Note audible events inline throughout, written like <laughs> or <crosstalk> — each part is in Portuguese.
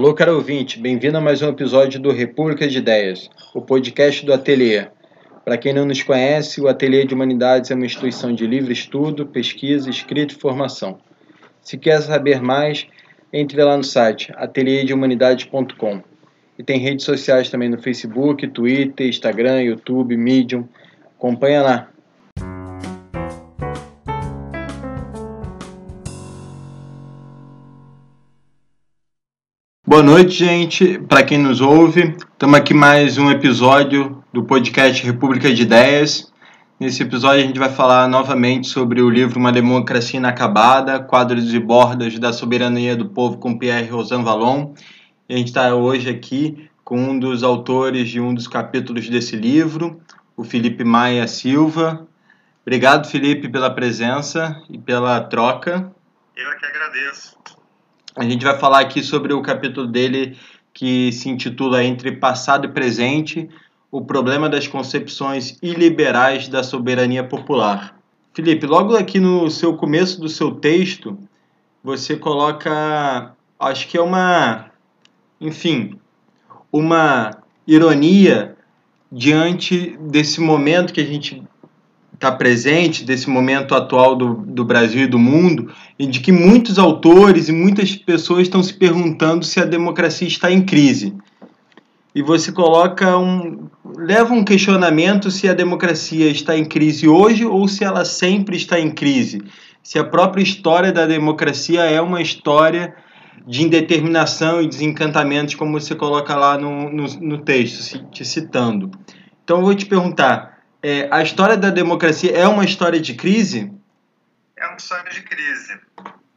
Alô, caro ouvinte, bem-vindo a mais um episódio do República de Ideias, o podcast do Ateliê. Para quem não nos conhece, o Ateliê de Humanidades é uma instituição de livre estudo, pesquisa, escrita e formação. Se quer saber mais, entre lá no site ateliêdehumanidades.com. E tem redes sociais também no Facebook, Twitter, Instagram, YouTube, Medium. Acompanha lá. Boa noite, gente. Para quem nos ouve, estamos aqui mais um episódio do podcast República de Ideias. Nesse episódio a gente vai falar novamente sobre o livro Uma Democracia Inacabada, Quadros e Bordas da Soberania do Povo com Pierre Rosan Vallon. E a gente está hoje aqui com um dos autores de um dos capítulos desse livro, o Felipe Maia Silva. Obrigado, Felipe, pela presença e pela troca. Eu é que agradeço. A gente vai falar aqui sobre o capítulo dele que se intitula Entre Passado e Presente: O Problema das Concepções Iliberais da Soberania Popular. Felipe, logo aqui no seu começo do seu texto, você coloca, acho que é uma, enfim, uma ironia diante desse momento que a gente está presente, desse momento atual do, do Brasil e do mundo, e de que muitos autores e muitas pessoas estão se perguntando se a democracia está em crise. E você coloca um. leva um questionamento se a democracia está em crise hoje ou se ela sempre está em crise. Se a própria história da democracia é uma história de indeterminação e desencantamento, como você coloca lá no, no, no texto, te citando. Então eu vou te perguntar: é, a história da democracia é uma história de crise? É uma história de crise.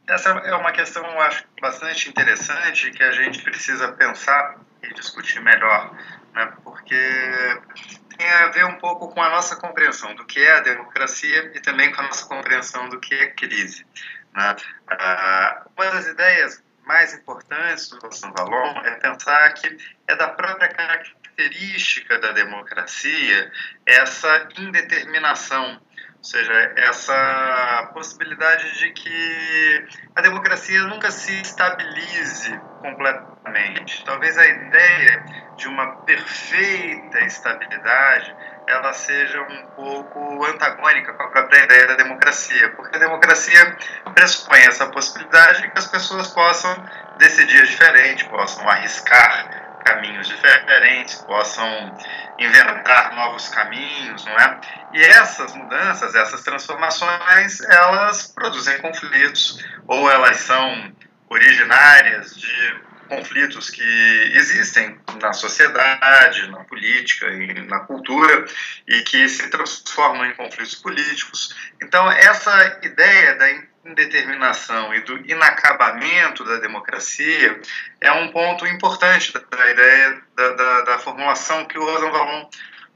Essa é uma questão, eu acho, bastante interessante que a gente precisa pensar e discutir melhor, né? porque tem a ver um pouco com a nossa compreensão do que é a democracia e também com a nossa compreensão do que é crise. Né? Ah, uma das ideias mais importantes do Valon é pensar que é da própria característica característica da democracia essa indeterminação, ou seja, essa possibilidade de que a democracia nunca se estabilize completamente. Talvez a ideia de uma perfeita estabilidade ela seja um pouco antagônica com a própria ideia da democracia, porque a democracia pressupõe essa possibilidade que as pessoas possam decidir diferente, possam arriscar caminhos diferentes, possam inventar novos caminhos, não é? E essas mudanças, essas transformações, elas produzem conflitos ou elas são originárias de conflitos que existem na sociedade, na política e na cultura e que se transformam em conflitos políticos. Então, essa ideia da indeterminação e do inacabamento da democracia é um ponto importante da, ideia da, da, da formulação que o Rosenbaum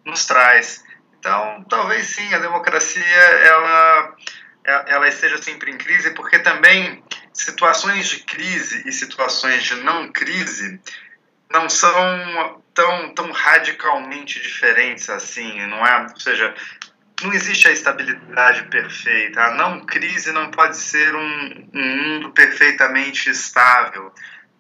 nos traz. Então, talvez sim, a democracia ela, ela esteja sempre em crise, porque também situações de crise e situações de não crise não são tão, tão radicalmente diferentes assim, não é? Ou seja, não existe a estabilidade perfeita. A não crise não pode ser um, um mundo perfeitamente estável,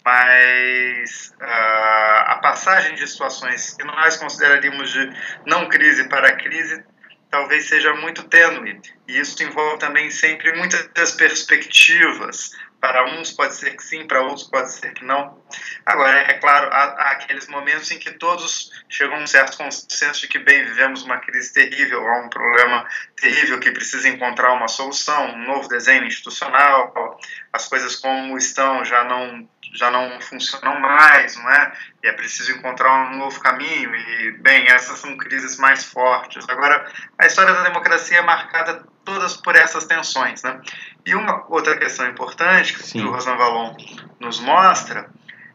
mas uh, a passagem de situações que nós consideraríamos de não crise para crise talvez seja muito tênue. E isso envolve também sempre muitas perspectivas, para uns pode ser que sim, para outros pode ser que não. Agora, é claro, há, há, aqueles momentos em que todos chegam a um certo consenso de que, bem, vivemos uma crise terrível, há um problema terrível que precisa encontrar uma solução, um novo desenho institucional, as coisas como estão já não já não funcionam mais, não é? E é preciso encontrar um novo caminho e, bem, essas são crises mais fortes. Agora, a história da democracia é marcada todas por essas tensões, né? E uma outra questão importante que Sim. o Rosanvallon nos mostra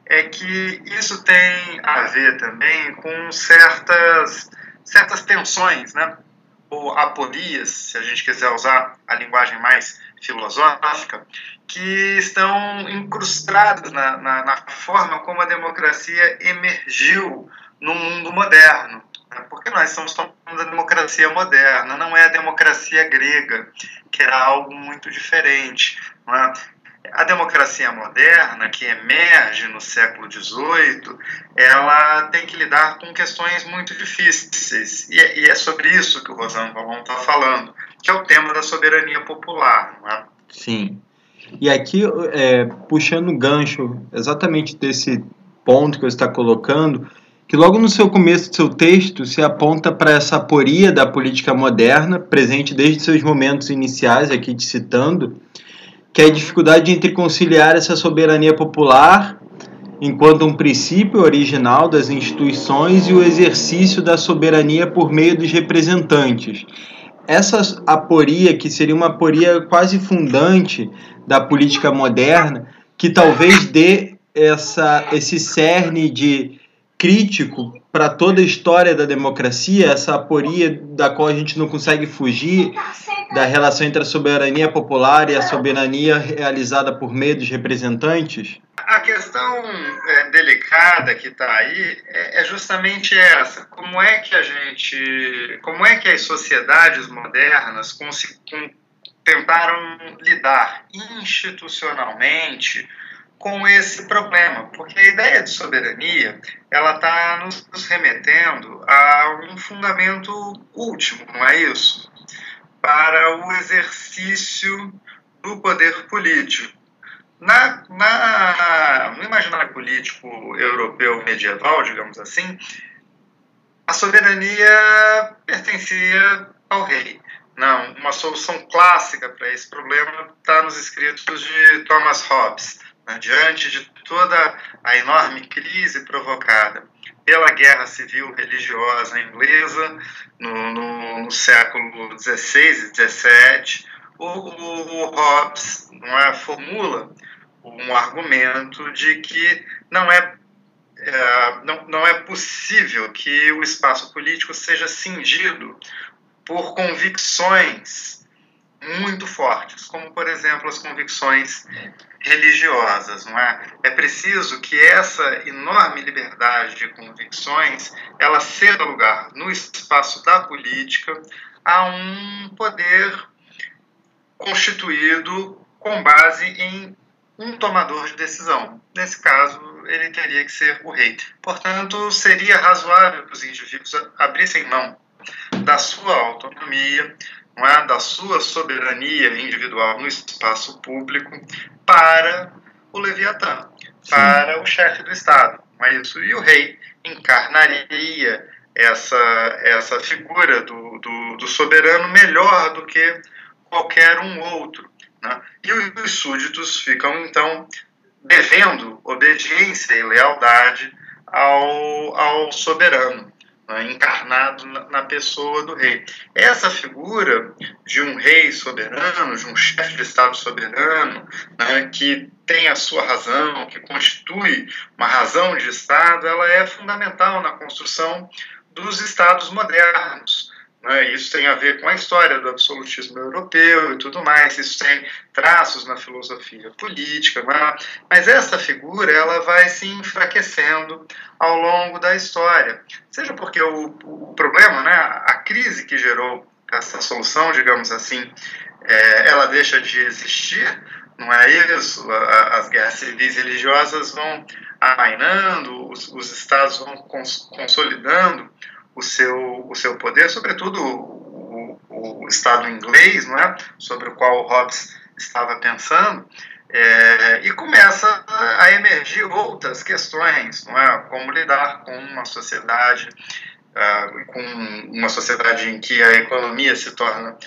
é que isso tem a ver também com certas, certas tensões, né? ou aporias, se a gente quiser usar a linguagem mais filosófica, que estão incrustadas na, na, na forma como a democracia emergiu no mundo moderno. Né? Porque nós falando da democracia moderna, não é a democracia grega, que era algo muito diferente. É? A democracia moderna, que emerge no século XVIII, ela tem que lidar com questões muito difíceis. E é, é sobre isso que o Rosano Valon está falando, que é o tema da soberania popular. Não é? Sim. E aqui, é, puxando o gancho exatamente desse ponto que você está colocando, que logo no seu começo do seu texto se aponta para essa aporia da política moderna, presente desde seus momentos iniciais, aqui te citando, que é a dificuldade entre conciliar essa soberania popular enquanto um princípio original das instituições e o exercício da soberania por meio dos representantes. Essa aporia, que seria uma aporia quase fundante da política moderna, que talvez dê essa, esse cerne de crítico para toda a história da democracia, essa aporia da qual a gente não consegue fugir, da relação entre a soberania popular e a soberania realizada por meio dos representantes? A questão é, delicada que está aí é, é, justamente essa: como é que a gente, como é que as sociedades modernas tentaram lidar institucionalmente com esse problema, porque a ideia de soberania ela está nos remetendo a um fundamento último, não é isso? Para o exercício do poder político. Na, na, no imaginário político europeu medieval, digamos assim, a soberania pertencia ao rei. Não, uma solução clássica para esse problema está nos escritos de Thomas Hobbes né, diante de toda a enorme crise provocada pela guerra civil religiosa inglesa no, no, no século XVI e XVII, o, o, o Hobbes não é, formula um argumento de que não é, é, não, não é possível que o espaço político seja cingido por convicções muito fortes, como por exemplo as convicções religiosas, não é? É preciso que essa enorme liberdade de convicções ela ceda lugar no espaço da política a um poder constituído com base em um tomador de decisão. Nesse caso, ele teria que ser o rei. Portanto, seria razoável que os indivíduos abrissem mão da sua autonomia, não é, da sua soberania individual no espaço público para o Leviatã, para o chefe do Estado. Não é isso? E o rei encarnaria essa, essa figura do, do, do soberano melhor do que qualquer um outro. Né? E os súditos ficam, então, devendo obediência e lealdade ao, ao soberano né, encarnado na pessoa do rei. Essa figura de um rei soberano, de um chefe de Estado soberano, né, que tem a sua razão, que constitui uma razão de Estado, ela é fundamental na construção dos Estados modernos. Né? Isso tem a ver com a história do absolutismo europeu e tudo mais. Isso tem traços na filosofia política. Né? Mas essa figura ela vai se enfraquecendo ao longo da história. Seja porque o, o problema, né, a crise que gerou essa solução, digamos assim, é, ela deixa de existir, não é isso? As guerras civis religiosas vão amainando, os, os estados vão cons consolidando o seu, o seu poder, sobretudo o, o, o Estado inglês, não é? sobre o qual Hobbes estava pensando, é, e começa a emergir outras questões, não é? como lidar com uma sociedade uh, com uma sociedade em que a economia se torna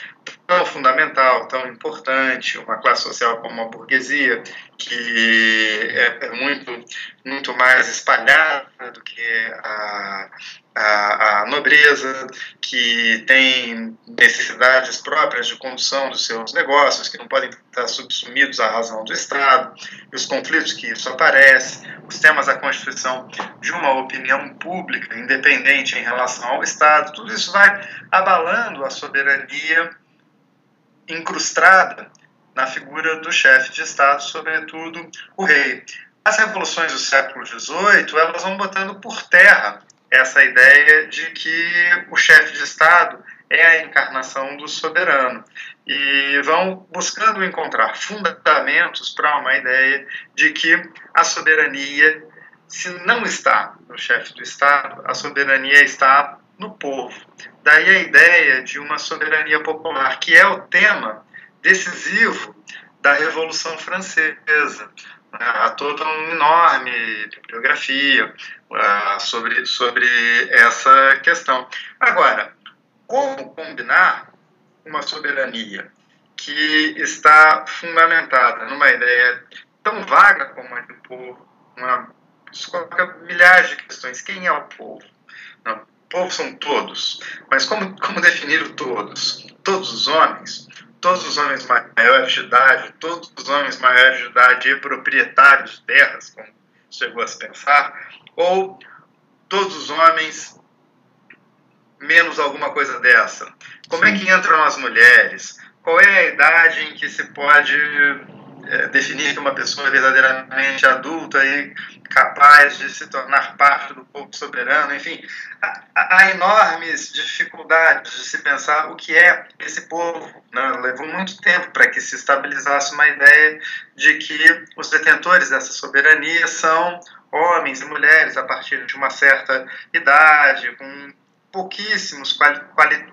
fundamental, tão importante, uma classe social como a burguesia, que é, é muito, muito mais espalhada do que a, a, a, nobreza, que tem necessidades próprias de condução dos seus negócios, que não podem estar subsumidos à razão do Estado, e os conflitos que isso aparece, os temas da constituição de uma opinião pública independente em relação ao Estado, tudo isso vai abalando a soberania incrustada na figura do chefe de Estado, sobretudo o rei. As revoluções do século XVIII elas vão botando por terra essa ideia de que o chefe de Estado é a encarnação do soberano. E vão buscando encontrar fundamentos para uma ideia de que a soberania, se não está no chefe do Estado, a soberania está no povo. Daí a ideia de uma soberania popular, que é o tema decisivo da Revolução Francesa. Há toda uma enorme bibliografia uh, sobre, sobre essa questão. Agora, como combinar uma soberania que está fundamentada numa ideia tão vaga como a do povo, uma, isso coloca milhares de questões. Quem é o povo? Não, povo são todos, mas como, como definir o todos? Todos os homens? Todos os homens maiores de idade, todos os homens maiores de idade e proprietários de terras, como chegou a se pensar, ou todos os homens menos alguma coisa dessa? Como é que entram as mulheres? Qual é a idade em que se pode é, definir que uma pessoa é verdadeiramente adulta e capaz de se tornar parte do povo soberano? Enfim, há, há enormes dificuldades de se pensar o que é esse povo. Né? Levou muito tempo para que se estabilizasse uma ideia de que os detentores dessa soberania são homens e mulheres a partir de uma certa idade, com pouquíssimos quali, quali,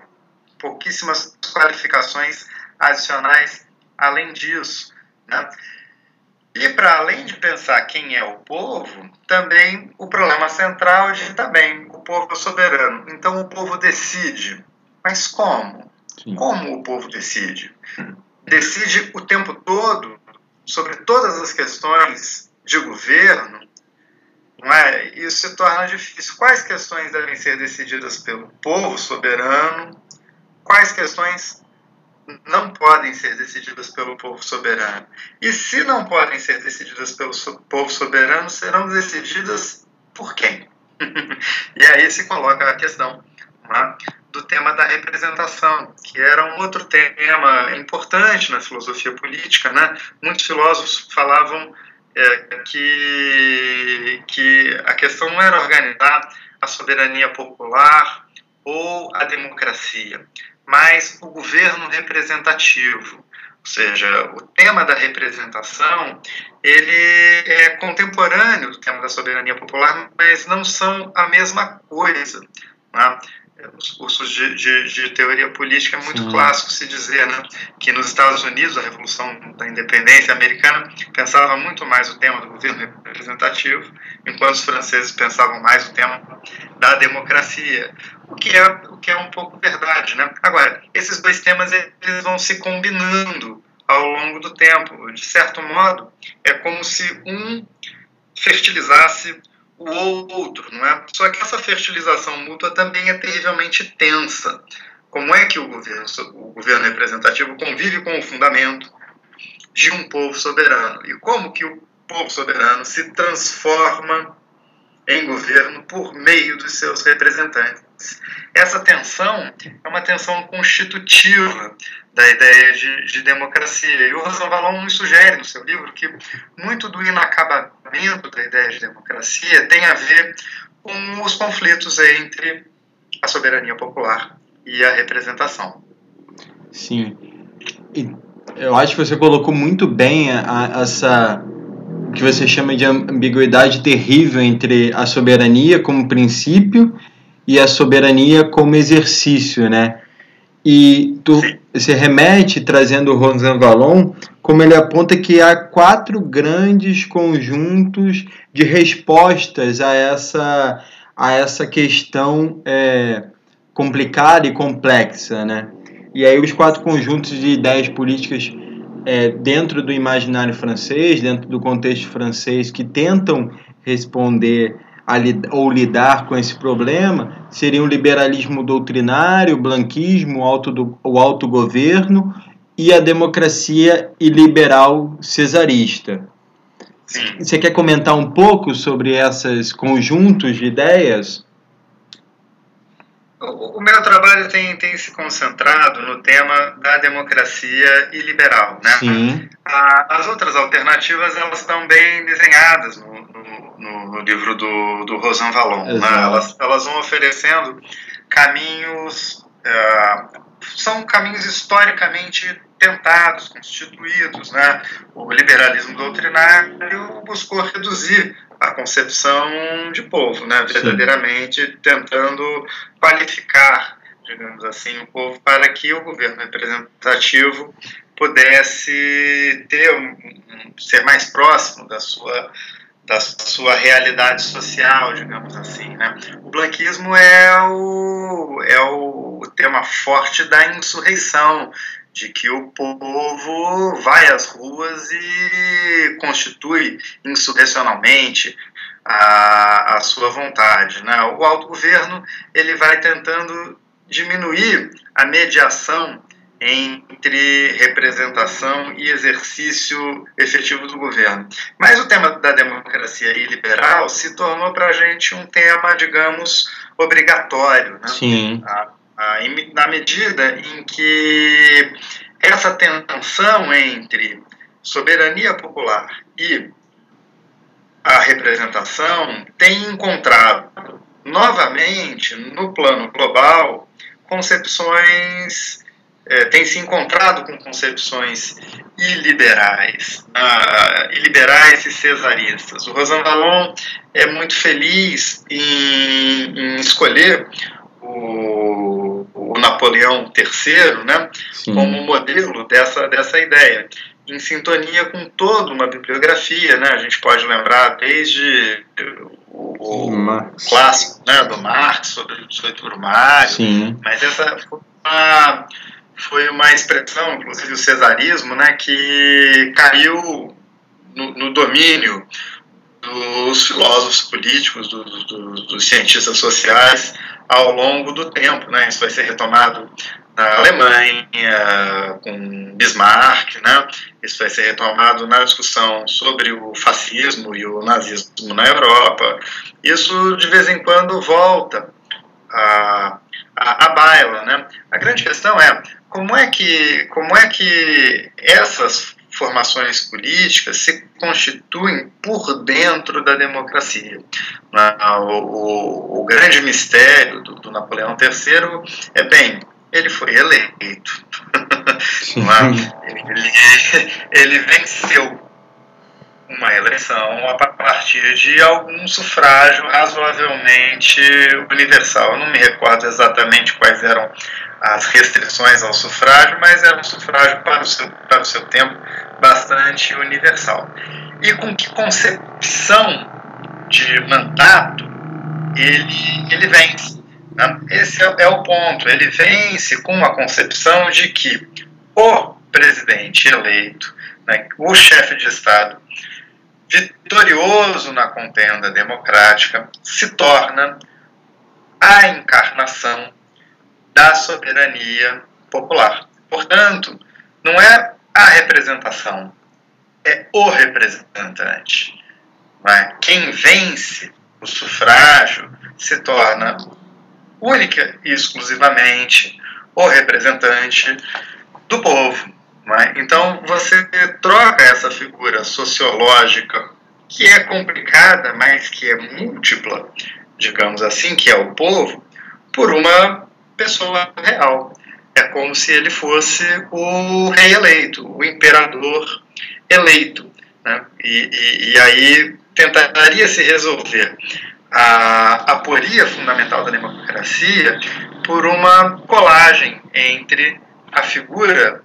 pouquíssimas qualificações adicionais além disso. Né? E para além de pensar quem é o povo, também o problema central de também o povo é soberano. Então o povo decide. Mas como? Sim. Como o povo decide? Decide o tempo todo sobre todas as questões de governo não é? Isso se torna difícil. Quais questões devem ser decididas pelo povo soberano? Quais questões não podem ser decididas pelo povo soberano? E se não podem ser decididas pelo povo soberano, serão decididas por quem? <laughs> e aí se coloca a questão é? do tema da representação, que era um outro tema importante na filosofia política. Né? Muitos filósofos falavam é, que, que a questão não era organizar a soberania popular ou a democracia, mas o governo representativo. Ou seja, o tema da representação ele é contemporâneo do tema da soberania popular, mas não são a mesma coisa. Né? Os cursos de, de, de, teoria política é muito Sim. clássico se dizer né, que nos Estados Unidos a revolução da independência americana pensava muito mais o tema do governo representativo enquanto os franceses pensavam mais o tema da democracia o que é o que é um pouco verdade né? Agora esses dois temas eles vão se combinando ao longo do tempo. De certo modo é como se um fertilizasse o outro, não é? Só que essa fertilização mútua também é terrivelmente tensa. Como é que o governo, o governo representativo convive com o fundamento de um povo soberano? E como que o povo soberano se transforma em governo por meio dos seus representantes? Essa tensão é uma tensão constitutiva da ideia de, de democracia. E o Rosanvallon nos sugere no seu livro que muito do inacabamento da ideia de democracia tem a ver com os conflitos entre a soberania popular e a representação. Sim. eu acho que você colocou muito bem a, a, essa que você chama de ambiguidade terrível entre a soberania como princípio e a soberania como exercício, né? E tu se remete, trazendo o Rosan Vallon, como ele aponta que há quatro grandes conjuntos de respostas a essa, a essa questão é, complicada e complexa, né? E aí os quatro conjuntos de ideias políticas é, dentro do imaginário francês, dentro do contexto francês, que tentam responder a, ou lidar com esse problema seriam o liberalismo doutrinário, o blanquismo, o, auto do, o autogoverno e a democracia iliberal cesarista. Você quer comentar um pouco sobre esses conjuntos de ideias? O, meu trabalho tem, tem se concentrado no tema da democracia iliberal. Né? Sim. as outras alternativas elas estão bem desenhadas no, no, no livro do, do Rosan Vallon. Né? Elas, elas vão oferecendo caminhos é, são caminhos historicamente tentados, constituídos. Né? O liberalismo doutrinário buscou reduzir a concepção de povo, né? verdadeiramente Sim. tentando qualificar, digamos assim, o povo para que o governo representativo pudesse ter um, ser mais próximo da sua da sua realidade social, digamos assim. Né? O blanquismo é o, é o tema forte da insurreição, de que o povo vai às ruas e constitui insurrecionalmente a, a sua vontade. Né? O autogoverno ele vai tentando diminuir a mediação entre representação e exercício efetivo do governo. Mas o tema da democracia liberal se tornou para a gente um tema, digamos, obrigatório. Né? Sim. A, a, na medida em que essa tensão entre soberania popular e a representação tem encontrado novamente no plano global concepções é, tem se encontrado com concepções iliberais, uh, iliberais e cesaristas. O Rosan Vallon é muito feliz em, em escolher Napoleão III né, como modelo dessa, dessa ideia, em sintonia com toda uma bibliografia. Né, a gente pode lembrar desde o, clássico né, do Marx sobre o 18 Brumário, Sim. mas essa foi uma foi uma expressão, inclusive o cesarismo, né, que caiu no, no domínio dos filósofos políticos, do, do, dos cientistas sociais ao longo do tempo. Né? Isso vai ser retomado na Alemanha, com Bismarck, né? isso vai ser retomado na discussão sobre o fascismo e o nazismo na Europa. Isso, de vez em quando, volta a, a, a baila. Né? A grande questão é como é que, como é que essas formações políticas se constituem por dentro da democracia. Né? O, o, o grande mistério do, do, Napoleão III é, bem, ele foi eleito. É? ele, ele venceu uma eleição a partir de algum sufrágio razoavelmente universal. Eu não me recordo exatamente quais eram as restrições ao sufrágio, mas era um sufrágio para o seu, para o seu tempo bastante universal. E com que concepção de mandato ele, ele vence? Né? Esse é, é o ponto. Ele vence com a concepção de que o presidente eleito, né, o chefe de Estado, vitorioso na contenda democrática, se torna a encarnação da soberania popular. Portanto, não é a representação, é o representante. É? Quem vence o sufrágio se torna única e exclusivamente o representante do povo. É? Então você troca essa figura sociológica que é complicada, mas que é múltipla, digamos assim, que é o povo, por uma pessoa real. É como se ele fosse o rei eleito, o imperador eleito. Né? E, e, e, aí tentaria se resolver a aporia fundamental da democracia por uma colagem entre a figura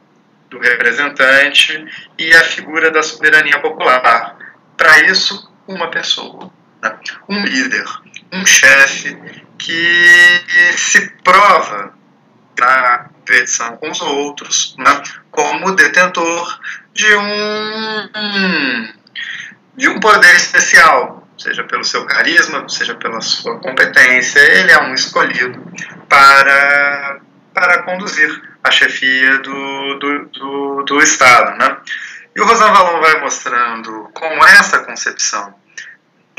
do representante e a figura da soberania popular. Para isso, uma pessoa, né? um líder, um chefe que se prova na competição com os outros, né, como detentor de um, de um poder especial, seja pelo seu carisma, seja pela sua competência, ele é um escolhido para, para conduzir a chefia do, do, do, do Estado. Né? E o Rosan Valon vai mostrando como essa concepção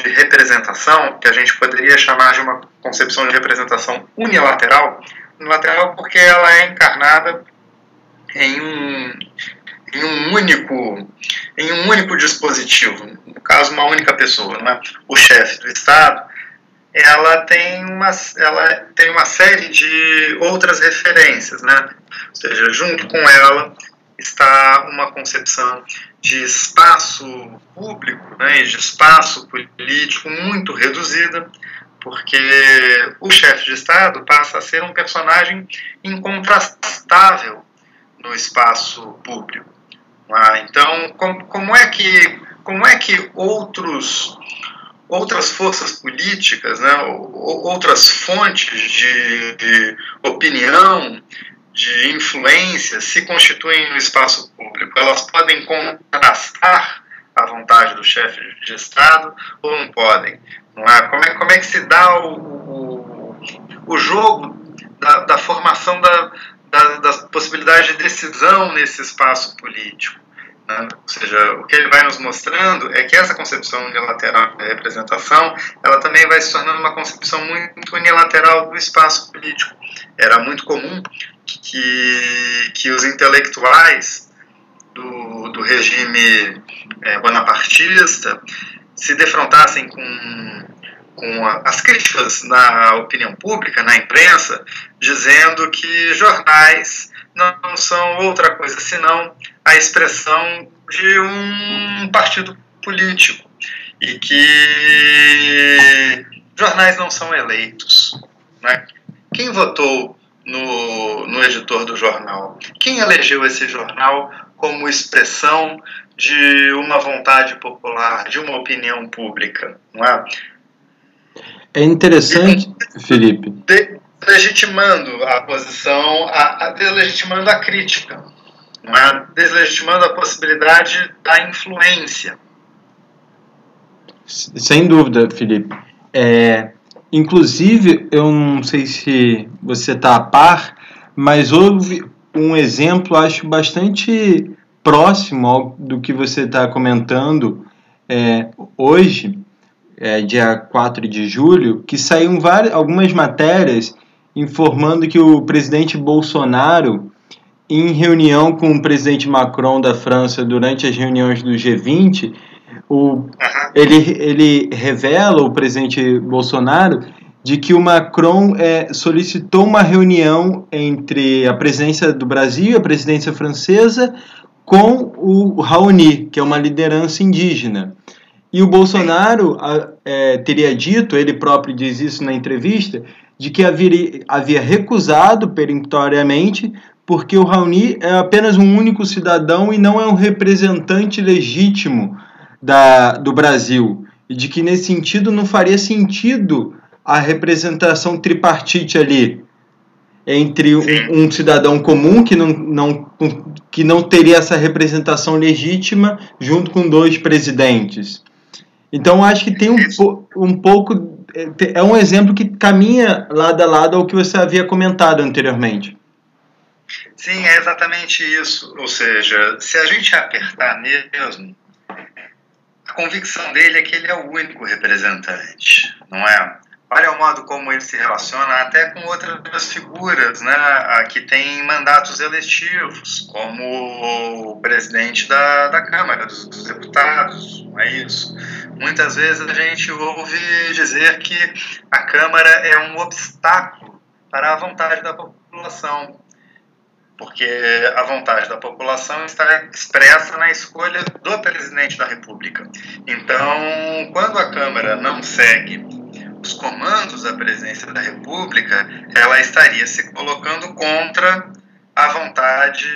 de representação, que a gente poderia chamar de uma concepção de representação unilateral, unilateral porque ela é encarnada em um, em um único em um único dispositivo, no caso uma única pessoa, não é? o chefe do Estado, ela tem uma, ela tem uma série de outras referências, né? Ou seja, junto com ela está uma concepção de espaço público, né, de espaço político muito reduzida, porque o chefe de Estado passa a ser um personagem incontrastável no espaço público. Ah, então, como, como, é que, como é que outros, outras forças políticas, né, outras fontes de, de opinião, de influência se constituem no espaço público? Elas podem contrastar a vontade do chefe de Estado ou não podem? É? Como, é, como é que se dá o, o, o jogo da, da formação da, da, das possibilidades de decisão nesse espaço político? Né? Ou seja, o que ele vai nos mostrando é que essa concepção unilateral da representação, ela também vai se tornando uma concepção muito unilateral do espaço político. Era muito comum que, que os intelectuais do, do regime é, bonapartista se defrontassem com, com a, as críticas na opinião pública, na imprensa, dizendo que jornais não são outra coisa senão a expressão de um partido político e que jornais não são eleitos. Né? Quem votou no, no editor do jornal? Quem elegeu esse jornal como expressão de uma vontade popular, de uma opinião pública, não é? É interessante, e, Felipe. De, legitimando a posição, a, a, deslegitimando a crítica, não é? deslegitimando a possibilidade da influência. Sem dúvida, Felipe. É, inclusive, eu não sei se você está a par, mas houve um exemplo, acho, bastante próximo ao, do que você está comentando é, hoje, é, dia 4 de julho, que saíram várias, algumas matérias informando que o presidente Bolsonaro, em reunião com o presidente Macron da França durante as reuniões do G20, o, ele, ele revela, o presidente Bolsonaro, de que o Macron é, solicitou uma reunião entre a presidência do Brasil e a presidência francesa com o Raoni, que é uma liderança indígena. E o Bolsonaro é, teria dito, ele próprio diz isso na entrevista, de que havia, havia recusado peremptoriamente porque o Raoni é apenas um único cidadão e não é um representante legítimo da, do Brasil. E de que nesse sentido não faria sentido a representação tripartite ali entre um, um, cidadão comum que não, não, que não teria essa representação legítima junto com dois presidentes. Então acho que tem um, um pouco é, é um exemplo que caminha lado a lado ao que você havia comentado anteriormente. Sim, é exatamente isso. Ou seja, se a gente apertar mesmo, a convicção dele é que ele é o único representante, não é? Olha o modo como ele se relaciona até com outras figuras né, que têm mandatos eletivos, como o presidente da, da Câmara, dos, dos deputados, não é isso? Muitas vezes a gente ouve dizer que a Câmara é um obstáculo para a vontade da população, porque a vontade da população está expressa na escolha do presidente da República. Então, quando a Câmara não segue os comandos da presidência da República, ela estaria se colocando contra a vontade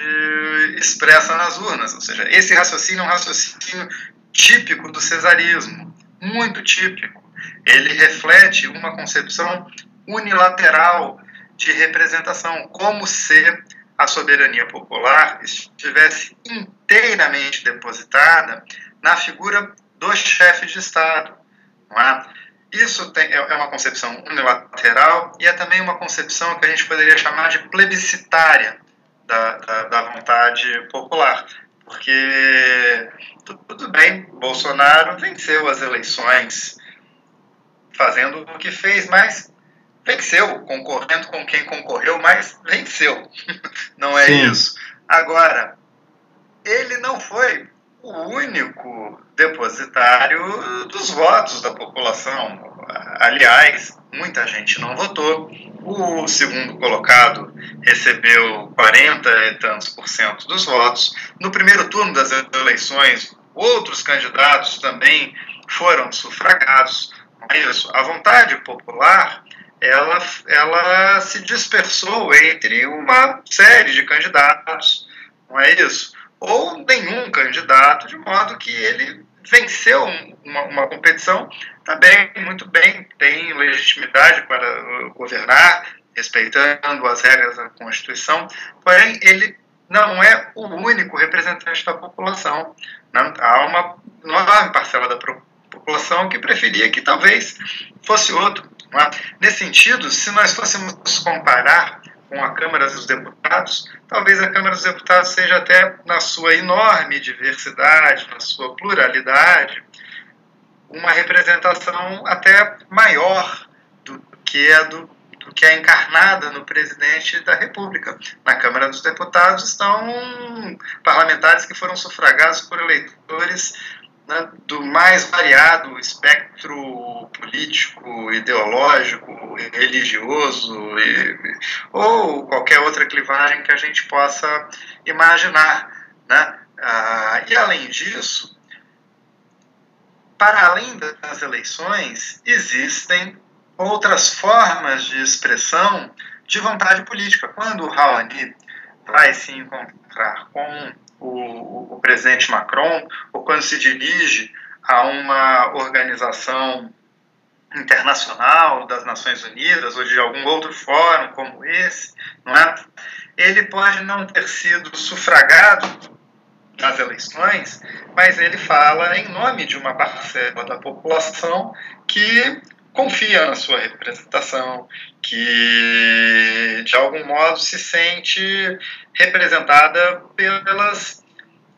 expressa nas urnas. Ou seja, esse raciocínio é um raciocínio típico do cesarismo, muito típico. Ele reflete uma concepção unilateral de representação, como se a soberania popular estivesse inteiramente depositada na figura do chefe de Estado. É? Isso tem, é, é uma concepção unilateral e é também uma concepção que a gente poderia chamar de plebiscitária da, da, da vontade popular. Porque tudo bem, Bolsonaro venceu as eleições fazendo o que fez, mas venceu, concorrendo com quem concorreu, mas venceu. <laughs> Não é Sim. isso. Agora, ele não foi o único depositário dos votos da população. aliás, muita gente não votou. O segundo colocado recebeu 40 e tantos por cento dos votos. No primeiro turno das eleições, outros candidatos também foram sufragados. Isso. A vontade popular ela, ela se dispersou entre uma série de candidatos, não é isso? Ou nenhum candidato, de modo que ele venceu uma, uma competição também tá muito bem, tem legitimidade para governar, respeitando as regras da Constituição, porém ele não é o único representante da população. Né? Há uma enorme parcela da população que preferia que talvez fosse outro. É? Nesse sentido, se nós fôssemos comparar com a Câmara dos Deputados, talvez a Câmara dos Deputados seja até, na sua enorme diversidade, na sua pluralidade, uma representação até maior do que a do, do que é encarnada no presidente da República. Na Câmara dos Deputados estão parlamentares que foram sufragados por eleitores né, do mais variado espectro político, ideológico, religioso e, ou qualquer outra clivagem que a gente possa imaginar. Né? Ah, e além disso, para além das eleições, existem outras formas de expressão de vontade política. Quando o Raoni vai se encontrar com o, o, presidente Macron, ou quando se dirige a uma organização internacional das Nações Unidas ou de algum outro fórum como esse, não é? ele pode não ter sido sufragado nas eleições, mas ele fala em nome de uma parcela da população que confia na sua representação, que de algum modo se sente representada pelas,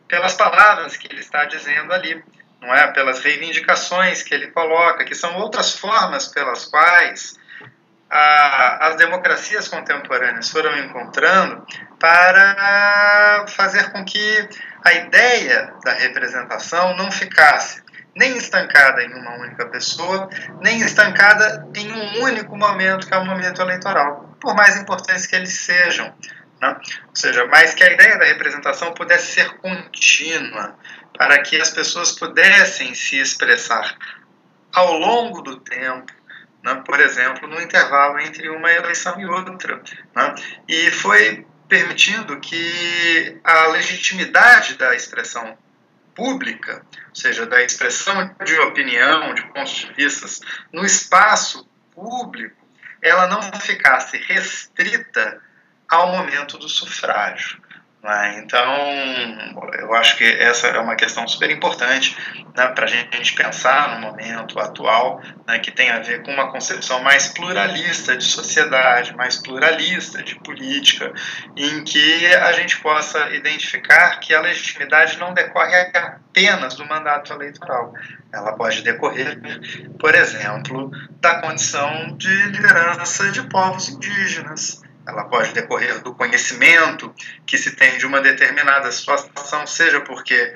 pelas palavras que ele está dizendo ali, não é? Pelas reivindicações que ele coloca, que são outras formas pelas quais a, as democracias contemporâneas foram encontrando para fazer com que a ideia da representação não ficasse nem estancada em uma única pessoa, nem estancada em um único momento, que é o momento eleitoral, por mais importantes que eles sejam. Né? Ou seja, mas que a ideia da representação pudesse ser contínua, para que as pessoas pudessem se expressar ao longo do tempo, né? por exemplo, no intervalo entre uma eleição e outra. Né? E foi permitindo que a legitimidade da expressão pública, ou seja, da expressão de opinião, de pontos de vista, no espaço público, ela não ficasse restrita ao momento do sufrágio. Né? Então, eu acho que essa é uma questão super importante né, para a gente pensar no momento atual, né, que tem a ver com uma concepção mais pluralista de sociedade, mais pluralista de política, em que a gente possa identificar que a legitimidade não decorre apenas do mandato eleitoral. Ela pode decorrer, por exemplo, da condição de liderança de povos indígenas ela pode decorrer do conhecimento que se tem de uma determinada situação, seja porque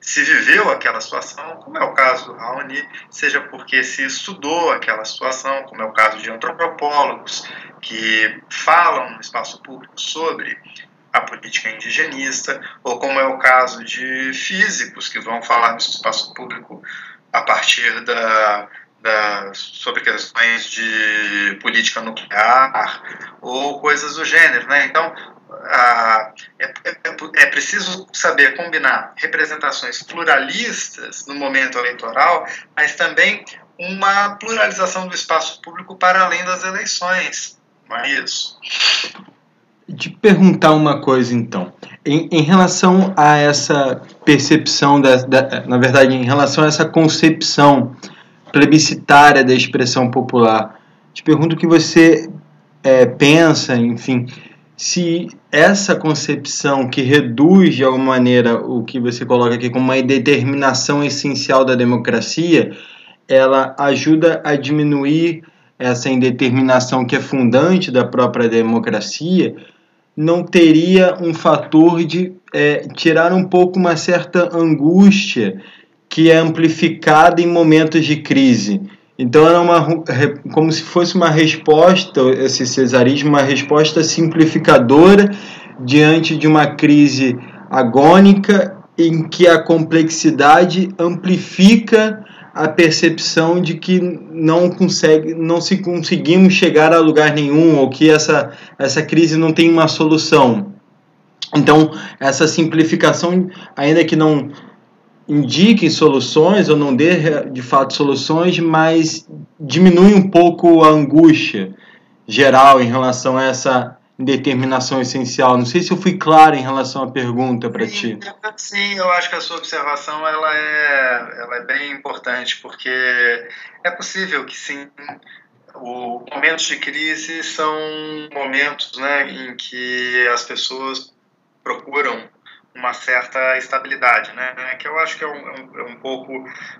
se viveu aquela situação, como é o caso do Raoni, seja porque se estudou aquela situação, como é o caso de antropólogos que falam no espaço público sobre a política indigenista, ou como é o caso de físicos que vão falar no espaço público a partir da da, sobre questões de política nuclear ou coisas do gênero. Né? Então, é, é, é, preciso saber combinar representações pluralistas no momento eleitoral, mas também uma pluralização do espaço público para além das eleições. Não é isso? De perguntar uma coisa então, em, em relação a essa percepção, da, da, na verdade, em relação a essa concepção plebiscitária da expressão popular. Te pergunto o que você é, pensa, enfim, se essa concepção que reduz de alguma maneira o que você coloca aqui como uma determinação essencial da democracia, ela ajuda a diminuir essa indeterminação que é fundante da própria democracia, não teria um fator de é, tirar um pouco uma certa angústia que é amplificada em momentos de crise. Então era uma como se fosse uma resposta, esse cesarismo, uma resposta simplificadora diante de uma crise agônica em que a complexidade amplifica a percepção de que não consegue, não se conseguimos chegar a lugar nenhum ou que essa, essa crise não tem uma solução. Então, essa simplificação, ainda que não indique soluções ou não dê de fato soluções, mas diminui um pouco a angústia geral em relação a essa determinação essencial. Não sei se eu fui claro em relação à pergunta para ti. Sim, eu acho que a sua observação ela é, ela é bem importante, porque é possível que sim, os momentos de crise são momentos né, em que as pessoas procuram uma certa estabilidade, né? Que eu acho que é um, é um pouco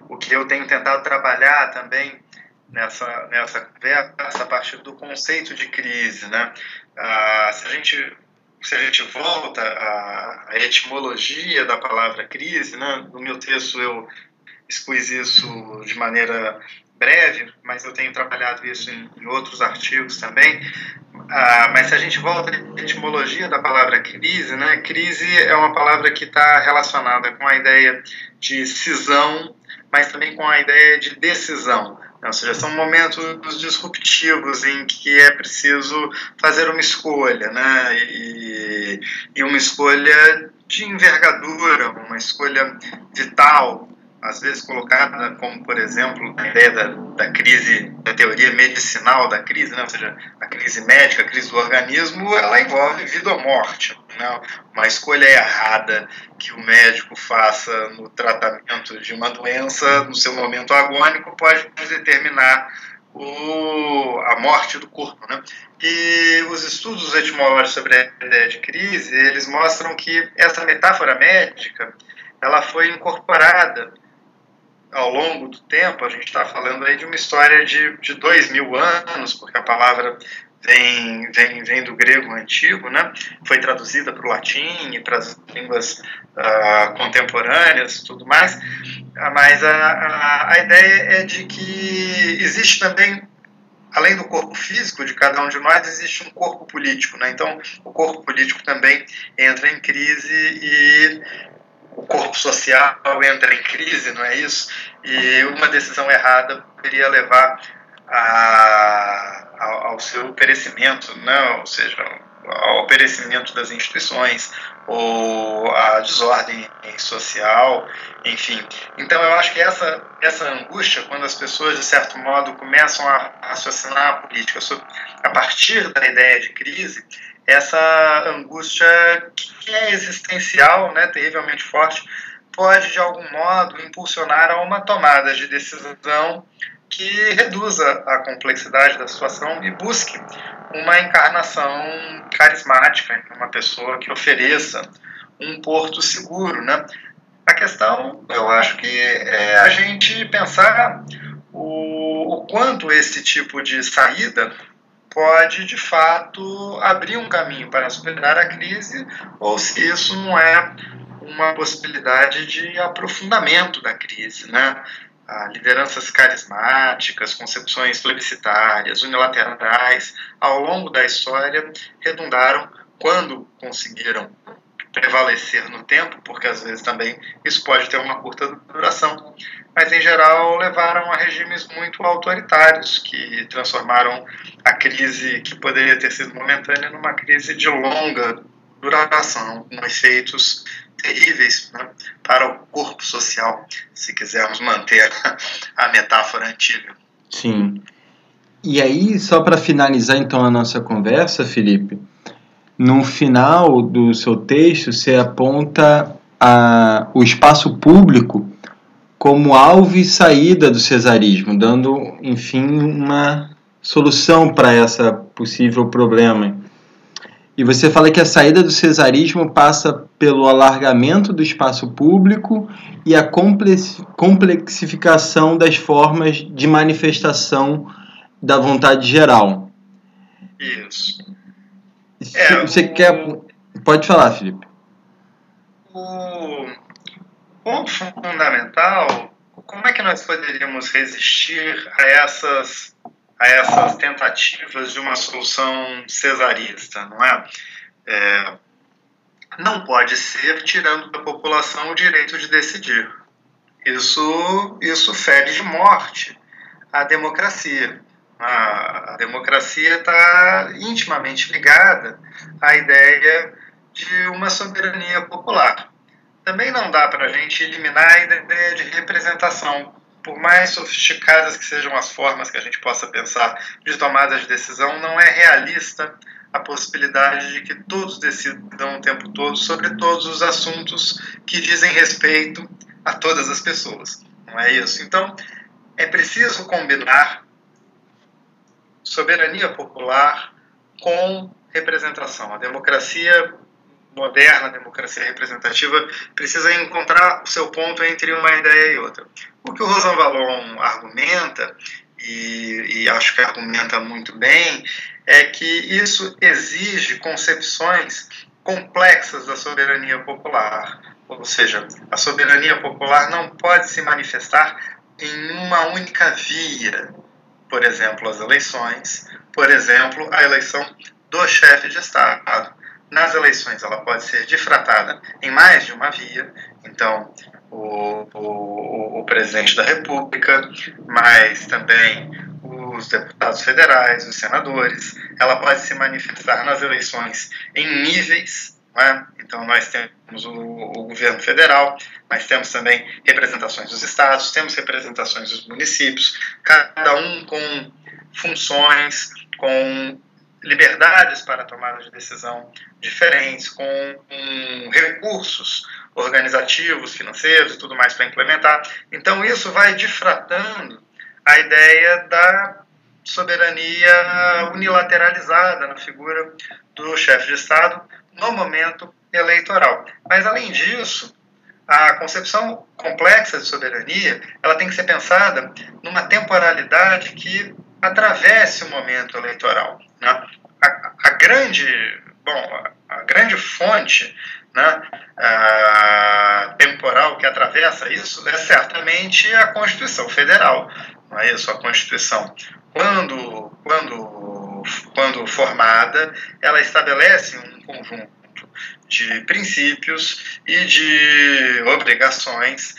o que eu tenho tentado trabalhar também nessa nessa conversa a partir do conceito de crise, né? Ah, se a gente se a gente volta à, à etimologia da palavra crise, né? No meu texto eu expus isso de maneira breve, mas eu tenho trabalhado isso em, em outros artigos também. Ah, mas se a gente volta à etimologia da palavra crise, né, crise é uma palavra que está relacionada com a ideia de cisão, mas também com a ideia de decisão. Ou seja, são momentos disruptivos em que é preciso fazer uma escolha, né? E, e uma escolha de envergadura, uma escolha vital, às vezes colocada como, por exemplo, a ideia da, da crise, da teoria medicinal da crise, né? ou seja, a crise médica, a crise do organismo, ela envolve vida ou morte. Né? Uma escolha errada que o médico faça no tratamento de uma doença, no seu momento agônico, pode determinar o, a morte do corpo. Né? E os estudos etimológicos sobre a ideia de crise, eles mostram que essa metáfora médica ela foi incorporada ao longo do tempo, a gente está falando aí de uma história de, de dois mil anos, porque a palavra vem, vem, vem do grego antigo, né? foi traduzida para o latim e para as línguas uh, contemporâneas tudo mais, uh, mas a, a, a ideia é de que existe também além do corpo físico de cada um de nós, existe um corpo político. Né? Então, o corpo político também entra em crise e o corpo social entra em crise, não é isso? E uma decisão errada poderia levar a, ao, ao seu perecimento, não? ou seja, ao perecimento das instituições ou à desordem social, enfim. Então eu acho que essa essa angústia, quando as pessoas de certo modo começam a raciocinar a política a partir da ideia de crise, essa angústia que é existencial, né, terrivelmente forte, pode de algum modo impulsionar a uma tomada de decisão que reduza a complexidade da situação e busque uma encarnação carismática, uma pessoa que ofereça um porto seguro, né? A questão, eu acho que é a gente pensar o, o quanto esse tipo de saída pode de fato abrir um caminho para superar a crise ou se isso não é uma possibilidade de aprofundamento da crise, né? lideranças carismáticas, concepções plebiscitárias, unilaterais, ao longo da história redundaram quando conseguiram prevalecer no tempo, porque às vezes também isso pode ter uma curta duração, mas em geral levaram a regimes muito autoritários que transformaram a crise que poderia ter sido momentânea numa crise de longa duração, com efeitos terríveis né, para o corpo social, se quisermos manter a metáfora antiga. Sim. E aí, só para finalizar então a nossa conversa, Felipe, no final do seu texto você aponta a, o espaço público como alvo e saída do cesarismo, dando, enfim, uma solução para essa possível problema. E você fala que a saída do cesarismo passa pelo alargamento do espaço público e a complexificação das formas de manifestação da vontade geral. Isso. É, você o... quer. Pode falar, Felipe. O ponto fundamental como é que nós poderíamos resistir a essas, a essas tentativas de uma solução cesarista, não é? é não pode ser tirando da população o direito de decidir. Isso, isso fere de morte a democracia. A, democracia está intimamente ligada à ideia de uma soberania popular. Também não dá para a gente eliminar a ideia de representação. Por mais sofisticadas que sejam as formas que a gente possa pensar de tomada de decisão, não é realista a possibilidade de que todos decidam o tempo todo sobre todos os assuntos que dizem respeito a todas as pessoas. Não é isso? Então, é preciso combinar soberania popular com representação. A democracia moderna, a democracia representativa, precisa encontrar o seu ponto entre uma ideia e outra. O que o Rosan Valon argumenta, e, e acho que argumenta muito bem, é que isso exige concepções complexas da soberania popular. Ou seja, a soberania popular não pode se manifestar em uma única via. Por exemplo, as eleições, por exemplo, a eleição do chefe de Estado. Nas eleições, ela pode ser difratada em mais de uma via. Então, o, o, o presidente da República, mas também os deputados federais, os senadores. Ela pode se manifestar nas eleições em níveis. É? Então, nós temos o, o, governo federal, mas temos também representações dos estados, temos representações dos municípios, cada um com funções, com liberdades para tomada de decisão diferentes, com um, recursos organizativos, financeiros e tudo mais para implementar. Então, isso vai difratando a ideia da soberania unilateralizada na figura do chefe de Estado no momento eleitoral. Mas, além disso, a concepção complexa de soberania ela tem que ser pensada numa temporalidade que atravesse o momento eleitoral. Né? A, a, grande, bom, a, a grande fonte né, a, temporal que atravessa isso é certamente a Constituição Federal. Não é isso? A Constituição quando, quando, quando formada, ela estabelece um conjunto de princípios e de obrigações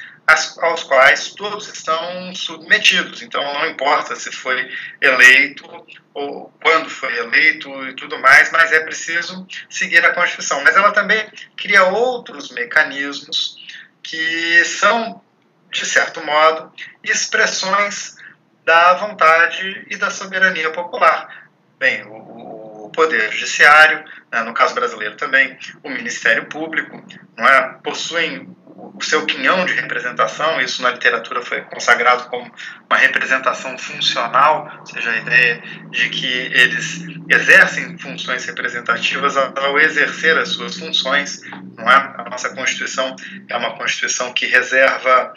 aos quais todos estão submetidos. Então, não importa se foi eleito ou quando foi eleito e tudo mais, mas é preciso seguir a Constituição. Mas ela também cria outros mecanismos que são, de certo modo, expressões da vontade e da soberania popular. Bem, o, o Poder Judiciário, né, no caso brasileiro também, o Ministério Público, não é, possuem o seu quinhão de representação, isso na literatura foi consagrado como uma representação funcional, ou seja, a ideia de que eles exercem funções representativas ao exercer as suas funções, não é? A nossa Constituição é uma Constituição que reserva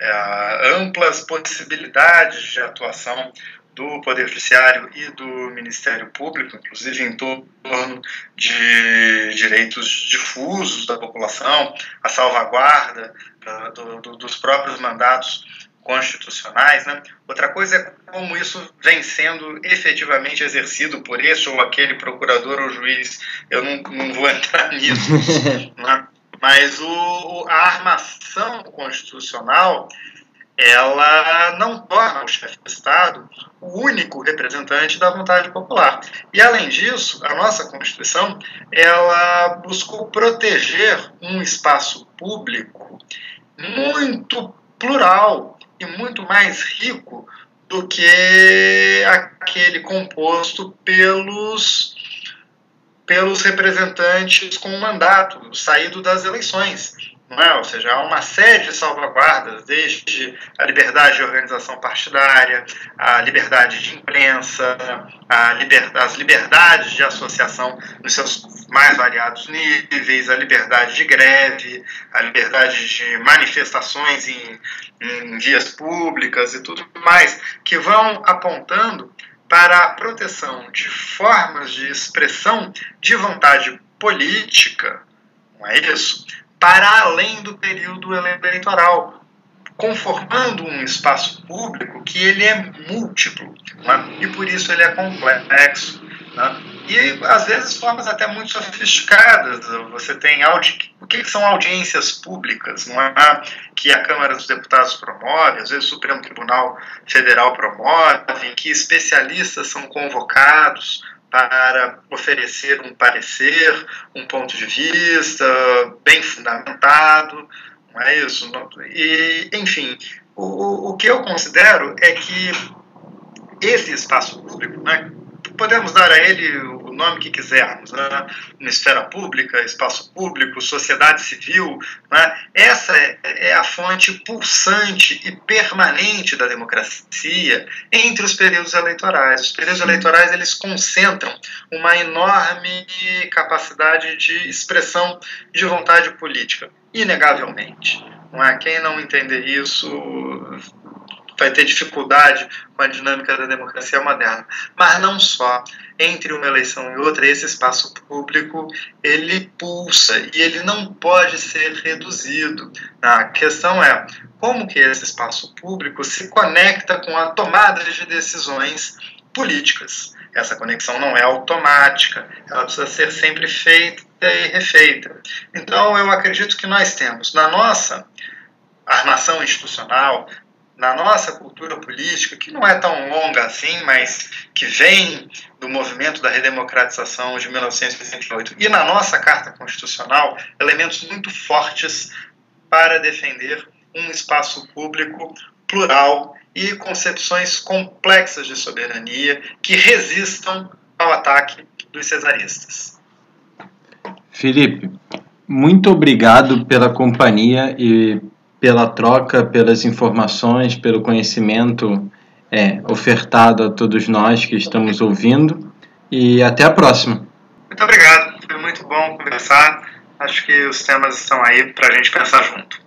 é, amplas possibilidades de atuação do Poder Judiciário e do Ministério Público, inclusive em torno de direitos difusos da população, a salvaguarda uh, do, do, dos próprios mandatos constitucionais. Né? Outra coisa é como isso vem sendo efetivamente exercido por esse ou aquele procurador ou juiz. Eu não, não vou entrar <laughs> nisso. né? Mas o, a armação constitucional ela não torna o chefe de Estado o único representante da vontade popular. E além disso, a nossa Constituição ela buscou proteger um espaço público muito plural e muito mais rico do que aquele composto pelos pelos representantes com mandato saído das eleições. É? Ou seja, há uma série de salvaguardas, desde a liberdade de organização partidária, a liberdade de imprensa, a as liberdades de associação nos seus mais variados níveis, a liberdade de greve, a liberdade de manifestações em, em vias públicas e tudo mais, que vão apontando para a proteção de formas de expressão de vontade política, não é isso? Para além do período eleitoral, conformando um espaço público que ele é múltiplo né? e por isso ele é complexo. Né? E às vezes formas até muito sofisticadas. Você tem audi... o que são audiências públicas, não é? Que a Câmara dos Deputados promove, às vezes o Supremo Tribunal Federal promove, em que especialistas são convocados para oferecer um parecer, um ponto de vista bem fundamentado, não é isso? E, enfim, o, o que eu considero é que esse espaço público, né, podemos dar a ele o nome que quisermos, né? uma esfera pública, espaço público, sociedade civil, né? essa é, é a fonte pulsante e permanente da democracia entre os períodos eleitorais. Os períodos eleitorais eles concentram uma enorme capacidade de expressão de vontade política, inegavelmente. Não é? Quem não entender isso vai ter dificuldade com a dinâmica da democracia moderna. Mas não só. Entre uma eleição e outra, esse espaço público ele pulsa e ele não pode ser reduzido. A questão é como que esse espaço público se conecta com a tomada de decisões políticas. Essa conexão não é automática, ela precisa ser sempre feita e refeita. Então, eu acredito que nós temos na nossa armação institucional, na nossa cultura política, que não é tão longa assim, mas que vem do movimento da redemocratização de 1968, e na nossa Carta Constitucional, elementos muito fortes para defender um espaço público plural e concepções complexas de soberania que resistam ao ataque dos cesaristas. Felipe, muito obrigado pela companhia e pela troca, pelas informações, pelo conhecimento é, ofertado a todos nós que estamos ouvindo. E até a próxima. Muito obrigado, foi muito bom conversar. Acho que os temas estão aí para a gente pensar junto.